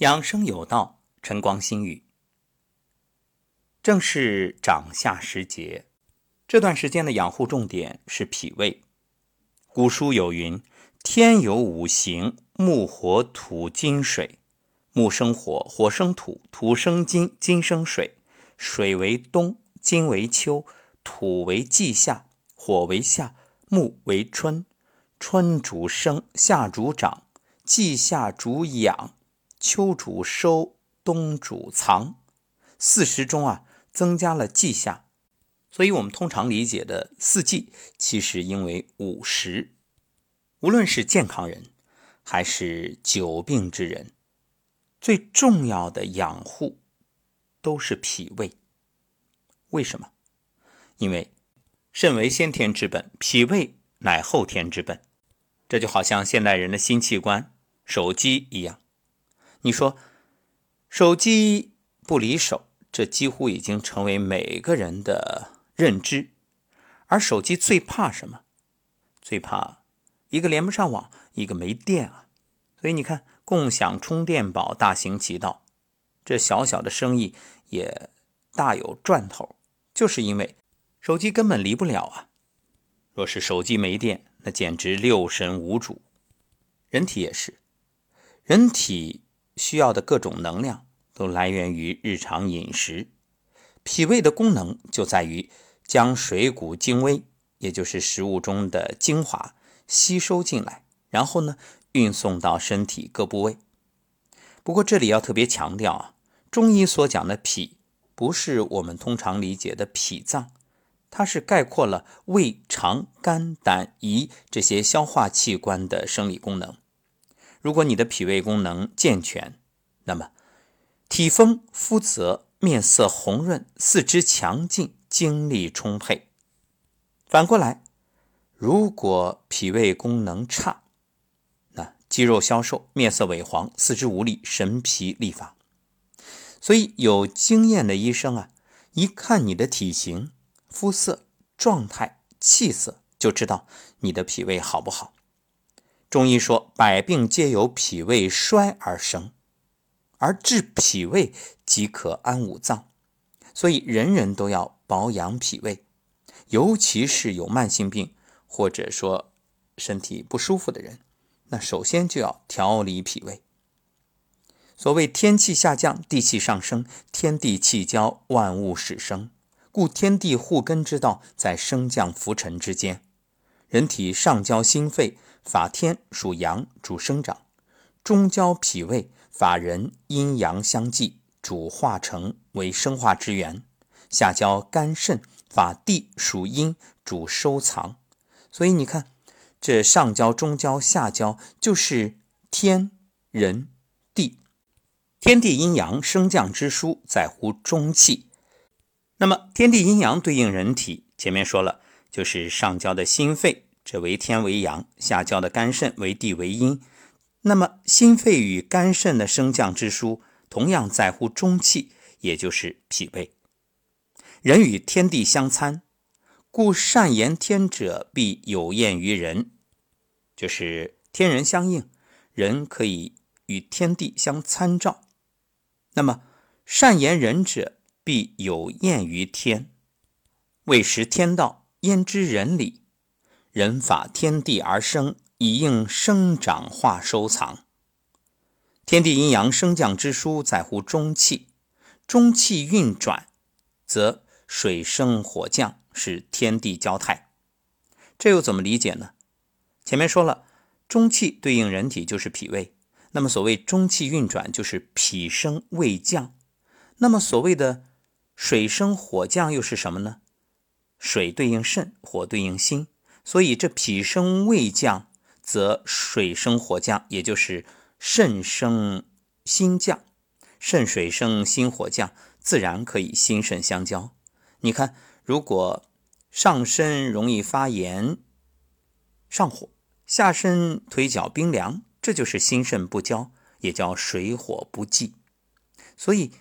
养生有道，晨光心语。正是长夏时节，这段时间的养护重点是脾胃。古书有云：“天有五行，木、火、土、金、水。木生火，火生土，土生金，金生水。水为冬，金为秋，土为季夏，火为夏，木为春。春主生，夏主长，季夏主养。”秋主收，冬主藏，四时中啊增加了季夏，所以我们通常理解的四季，其实应为五时。无论是健康人，还是久病之人，最重要的养护都是脾胃。为什么？因为肾为先天之本，脾胃乃后天之本。这就好像现代人的新器官手机一样。你说，手机不离手，这几乎已经成为每个人的认知。而手机最怕什么？最怕一个连不上网，一个没电啊！所以你看，共享充电宝大行其道，这小小的生意也大有赚头，就是因为手机根本离不了啊！若是手机没电，那简直六神无主。人体也是，人体。需要的各种能量都来源于日常饮食，脾胃的功能就在于将水谷精微，也就是食物中的精华吸收进来，然后呢运送到身体各部位。不过这里要特别强调啊，中医所讲的脾不是我们通常理解的脾脏，它是概括了胃、肠、肝、胆、胰这些消化器官的生理功能。如果你的脾胃功能健全，那么体丰肤泽、面色红润、四肢强劲、精力充沛。反过来，如果脾胃功能差，那肌肉消瘦、面色萎黄、四肢无力、神疲力乏。所以有经验的医生啊，一看你的体型、肤色、状态、气色，就知道你的脾胃好不好。中医说，百病皆由脾胃衰而生，而治脾胃即可安五脏，所以人人都要保养脾胃，尤其是有慢性病或者说身体不舒服的人，那首先就要调理脾胃。所谓天气下降，地气上升，天地气交，万物始生，故天地护根之道在升降浮沉之间，人体上焦心肺。法天属阳，主生长；中焦脾胃，法人阴阳相济，主化成为生化之源；下焦肝肾，法地属阴，主收藏。所以你看，这上焦、中焦、下焦，就是天人地，天地阴阳升降之书在乎中气。那么天地阴阳对应人体，前面说了，就是上焦的心肺。这为天为阳，下焦的肝肾为地为阴。那么心肺与肝肾的升降之书，同样在乎中气，也就是脾胃。人与天地相参，故善言天者必有厌于人，就是天人相应，人可以与天地相参照。那么善言人者必有厌于天，未识天道，焉知人理？人法天地而生，以应生长化收藏。天地阴阳升降之书在乎中气，中气运转，则水生火降，是天地交泰。这又怎么理解呢？前面说了，中气对应人体就是脾胃，那么所谓中气运转，就是脾升胃降。那么所谓的水生火降又是什么呢？水对应肾，火对应心。所以这脾升胃降，则水生火降，也就是肾生心降，肾水生心火降，自然可以心肾相交。你看，如果上身容易发炎、上火，下身腿脚冰凉，这就是心肾不交，也叫水火不济。所以，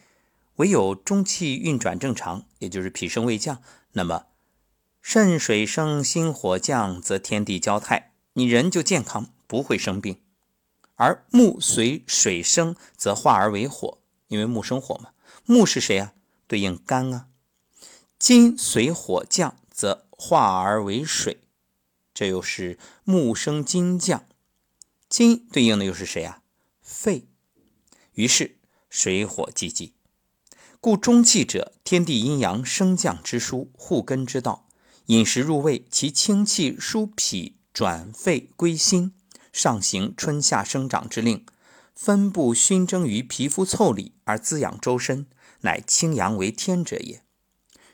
唯有中气运转正常，也就是脾升胃降，那么。肾水升，心火降，则天地交泰，你人就健康，不会生病。而木随水生，则化而为火，因为木生火嘛。木是谁啊？对应肝啊。金随火降，则化而为水，这又是木生金降。金对应的又是谁啊？肺。于是水火既济，故中气者，天地阴阳升降之枢，护根之道。饮食入胃，其清气疏脾，转肺归心。上行春夏生长之令，分布熏蒸于皮肤腠理而滋养周身，乃清阳为天者也。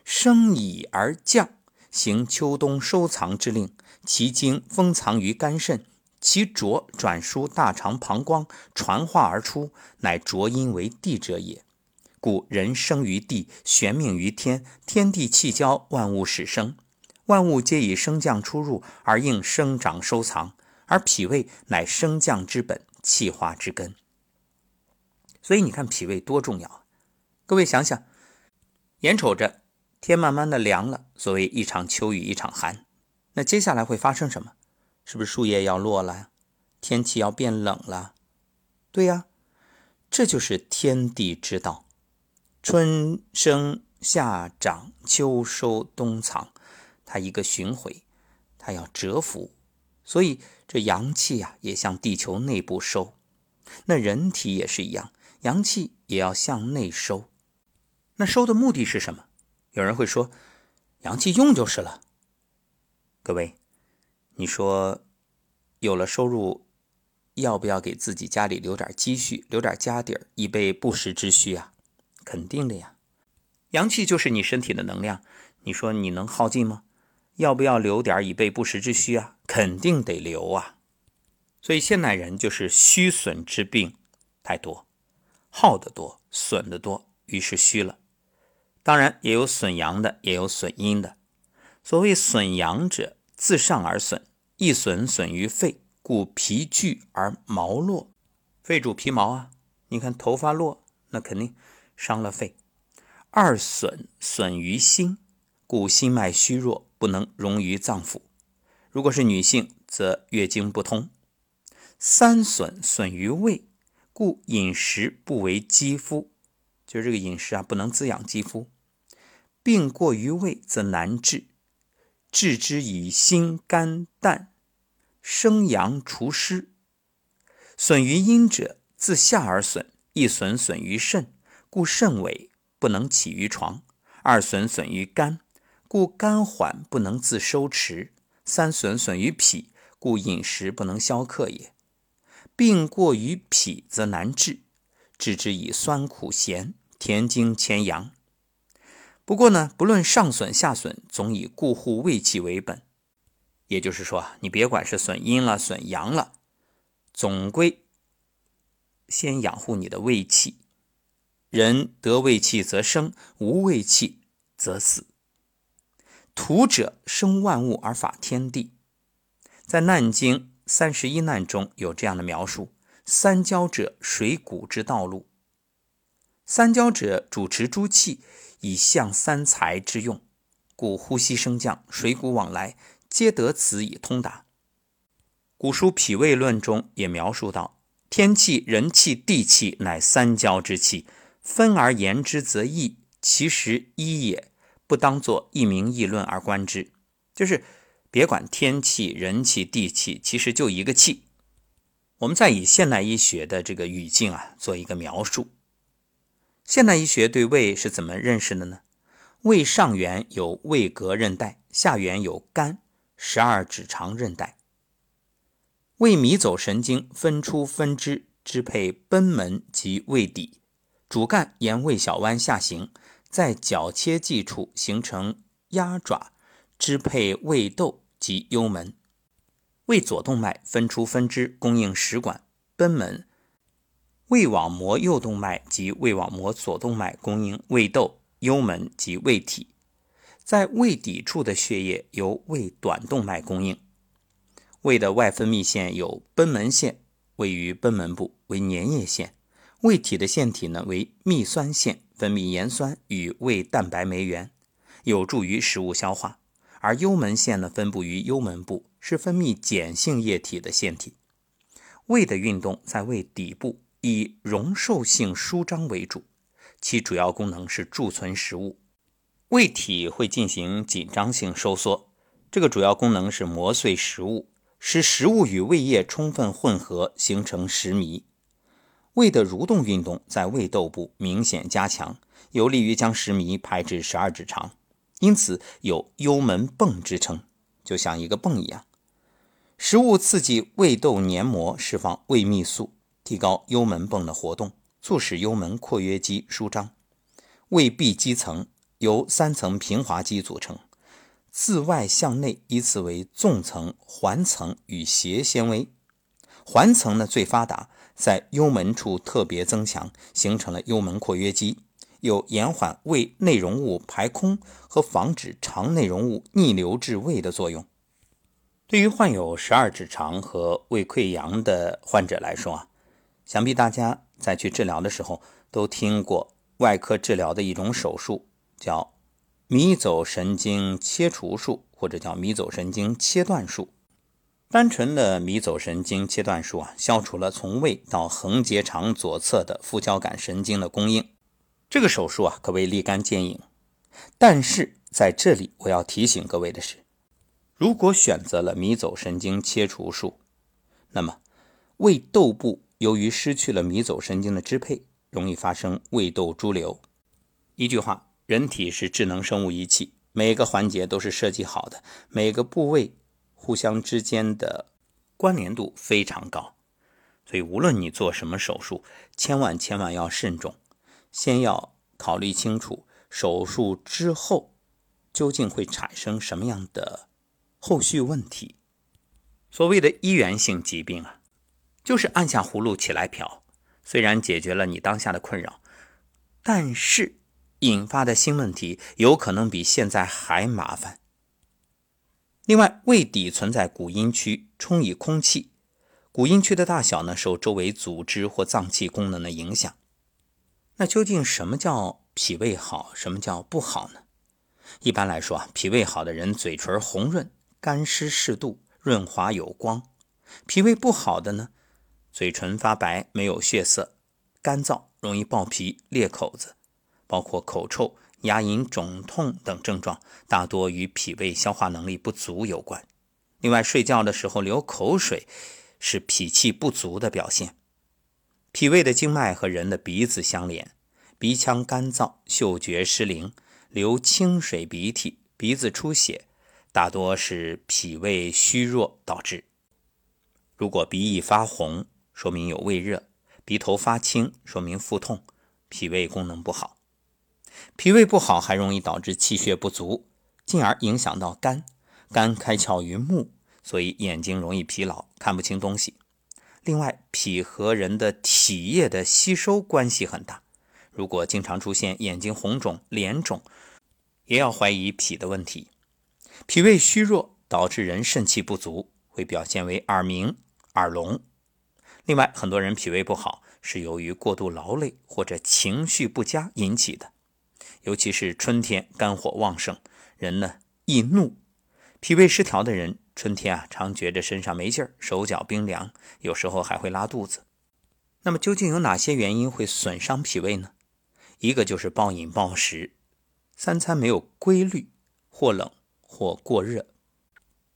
升以而降，行秋冬收藏之令，其精封藏于肝肾，其浊转输大肠膀胱，传化而出，乃浊阴为地者也。故人生于地，玄命于天，天地气交，万物始生，万物皆以升降出入而应生长收藏。而脾胃乃升降之本，气化之根。所以你看脾胃多重要啊！各位想想，眼瞅着天慢慢的凉了，所谓一场秋雨一场寒，那接下来会发生什么？是不是树叶要落了？天气要变冷了？对呀，这就是天地之道，春生夏长秋收冬藏，它一个巡回，它要蛰伏。所以这阳气呀，也向地球内部收；那人体也是一样，阳气也要向内收。那收的目的是什么？有人会说，阳气用就是了。各位，你说有了收入，要不要给自己家里留点积蓄，留点家底儿，以备不时之需啊？肯定的呀。阳气就是你身体的能量，你说你能耗尽吗？要不要留点以备不时之需啊？肯定得留啊！所以现代人就是虚损之病太多，耗的多，损的多，于是虚了。当然也有损阳的，也有损阴的。所谓损阳者，自上而损，一损损于肺，故皮聚而毛落。肺主皮毛啊，你看头发落，那肯定伤了肺。二损损于心，故心脉虚弱。不能溶于脏腑。如果是女性，则月经不通。三损损于胃，故饮食不为肌肤，就是这个饮食啊，不能滋养肌肤。病过于胃，则难治。治之以心肝胆，生阳除湿。损于阴者，自下而损，一损损于肾，故肾痿不能起于床。二损损于肝。故肝缓不能自收持，三损损于脾，故饮食不能消克也。病过于脾则难治，治之以酸苦咸，填精潜阳。不过呢，不论上损下损，总以固护胃气为本。也就是说，你别管是损阴了损阳了，总归先养护你的胃气。人得胃气则生，无胃气则死。土者生万物而法天地，在《难经》三十一难中有这样的描述：三焦者，水谷之道路。三焦者主持诸气，以象三才之用，故呼吸升降、水谷往来，皆得此以通达。古书《脾胃论》中也描述到：天气、人气、地气，乃三焦之气，分而言之则异，其实一也。不当做一名议论而观之，就是别管天气、人气、地气，其实就一个气。我们再以现代医学的这个语境啊，做一个描述。现代医学对胃是怎么认识的呢？胃上缘有胃膈韧带，下缘有肝十二指肠韧带。胃迷走神经分出分支，支配贲门及胃底，主干沿胃小弯下行。在角切际处形成鸭爪，支配胃窦及幽门。胃左动脉分出分支，供应食管、贲门。胃网膜右动脉及胃网膜左动脉供应胃窦、幽门及胃体。在胃底处的血液由胃短动脉供应。胃的外分泌腺有贲门腺，位于贲门部，为粘液腺。胃体的腺体呢为泌酸腺。分泌盐酸与胃蛋白酶原，有助于食物消化。而幽门腺呢，分布于幽门部，是分泌碱性液体的腺体。胃的运动在胃底部，以容受性舒张为主，其主要功能是贮存食物。胃体会进行紧张性收缩，这个主要功能是磨碎食物，使食物与胃液充分混合，形成食糜。胃的蠕动运动在胃窦部明显加强，有利于将食糜排至十二指肠，因此有幽门泵之称，就像一个泵一样。食物刺激胃窦黏膜释放胃泌素，提高幽门泵的活动，促使幽门括约肌舒张。胃壁肌层。由三层平滑肌组成，自外向内依次为纵层、环层与斜纤维。环层呢最发达，在幽门处特别增强，形成了幽门括约肌，有延缓胃内容物排空和防止肠内容物逆流至胃的作用。对于患有十二指肠和胃溃疡的患者来说啊，想必大家在去治疗的时候都听过外科治疗的一种手术。叫迷走神经切除术，或者叫迷走神经切断术。单纯的迷走神经切断术啊，消除了从胃到横结肠左侧的副交感神经的供应。这个手术啊，可谓立竿见影。但是在这里，我要提醒各位的是，如果选择了迷走神经切除术，那么胃窦部由于失去了迷走神经的支配，容易发生胃窦潴留。一句话。人体是智能生物仪器，每个环节都是设计好的，每个部位互相之间的关联度非常高，所以无论你做什么手术，千万千万要慎重，先要考虑清楚手术之后究竟会产生什么样的后续问题。所谓的一源性疾病啊，就是按下葫芦起来瓢，虽然解决了你当下的困扰，但是。引发的新问题有可能比现在还麻烦。另外，胃底存在鼓阴区，充以空气。鼓阴区的大小呢，受周围组织或脏器功能的影响。那究竟什么叫脾胃好，什么叫不好呢？一般来说啊，脾胃好的人嘴唇红润，干湿适度，润滑有光；脾胃不好的呢，嘴唇发白，没有血色，干燥，容易爆皮、裂口子。包括口臭、牙龈肿痛等症状，大多与脾胃消化能力不足有关。另外，睡觉的时候流口水是脾气不足的表现。脾胃的经脉和人的鼻子相连，鼻腔干燥、嗅觉失灵、流清水鼻涕、鼻子出血，大多是脾胃虚弱导致。如果鼻翼发红，说明有胃热；鼻头发青，说明腹痛，脾胃功能不好。脾胃不好还容易导致气血不足，进而影响到肝。肝开窍于目，所以眼睛容易疲劳，看不清东西。另外，脾和人的体液的吸收关系很大。如果经常出现眼睛红肿、脸肿，也要怀疑脾的问题。脾胃虚弱导致人肾气不足，会表现为耳鸣、耳聋。另外，很多人脾胃不好是由于过度劳累或者情绪不佳引起的。尤其是春天肝火旺盛，人呢易怒，脾胃失调的人，春天啊常觉着身上没劲儿，手脚冰凉，有时候还会拉肚子。那么究竟有哪些原因会损伤脾胃呢？一个就是暴饮暴食，三餐没有规律，或冷或过热；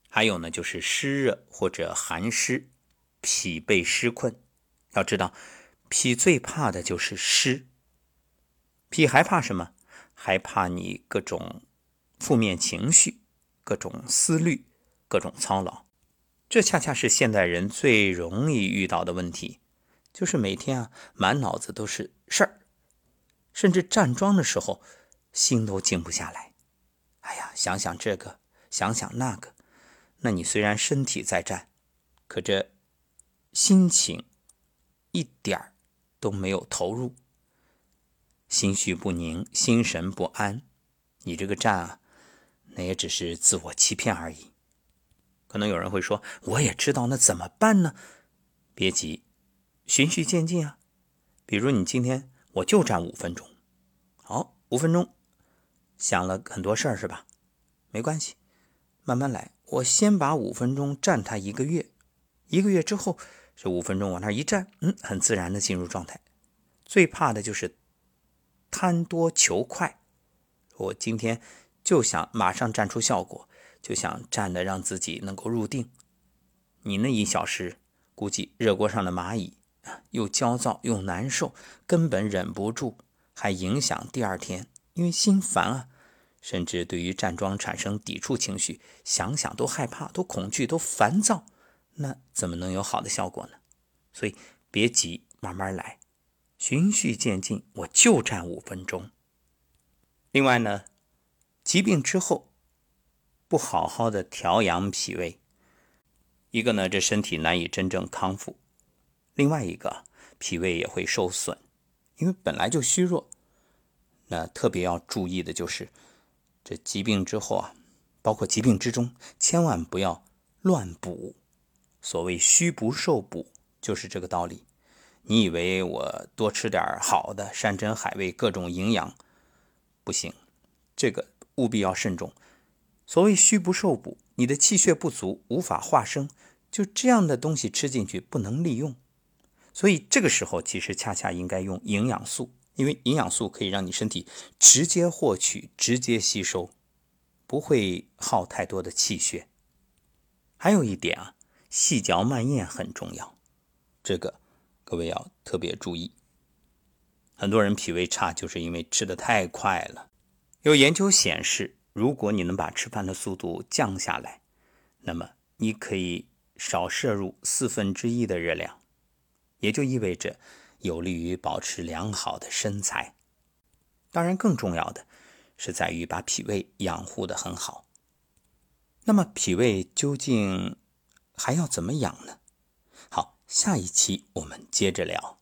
还有呢就是湿热或者寒湿，脾被湿困。要知道，脾最怕的就是湿，脾还怕什么？害怕你各种负面情绪、各种思虑、各种操劳，这恰恰是现代人最容易遇到的问题，就是每天啊满脑子都是事儿，甚至站桩的时候心都静不下来。哎呀，想想这个，想想那个，那你虽然身体在站，可这心情一点儿都没有投入。心绪不宁，心神不安，你这个站啊，那也只是自我欺骗而已。可能有人会说，我也知道，那怎么办呢？别急，循序渐进啊。比如你今天我就站五分钟，好，五分钟，想了很多事儿是吧？没关系，慢慢来。我先把五分钟站它一个月，一个月之后，这五分钟往那一站，嗯，很自然的进入状态。最怕的就是贪多求快，我今天就想马上站出效果，就想站的让自己能够入定。你那一小时，估计热锅上的蚂蚁又焦躁又难受，根本忍不住，还影响第二天，因为心烦啊，甚至对于站桩产生抵触情绪，想想都害怕，都恐惧，都烦躁。那怎么能有好的效果呢？所以别急，慢慢来，循序渐进。我就站五分钟。另外呢，疾病之后不好好的调养脾胃，一个呢这身体难以真正康复；另外一个脾胃也会受损，因为本来就虚弱。那特别要注意的就是这疾病之后啊，包括疾病之中，千万不要乱补。所谓虚不受补，就是这个道理。你以为我多吃点好的山珍海味，各种营养不行，这个务必要慎重。所谓虚不受补，你的气血不足，无法化生，就这样的东西吃进去不能利用。所以这个时候其实恰恰应该用营养素，因为营养素可以让你身体直接获取、直接吸收，不会耗太多的气血。还有一点啊。细嚼慢咽很重要，这个各位要特别注意。很多人脾胃差，就是因为吃的太快了。有研究显示，如果你能把吃饭的速度降下来，那么你可以少摄入四分之一的热量，也就意味着有利于保持良好的身材。当然，更重要的是在于把脾胃养护的很好。那么，脾胃究竟？还要怎么养呢？下一期我们接着聊。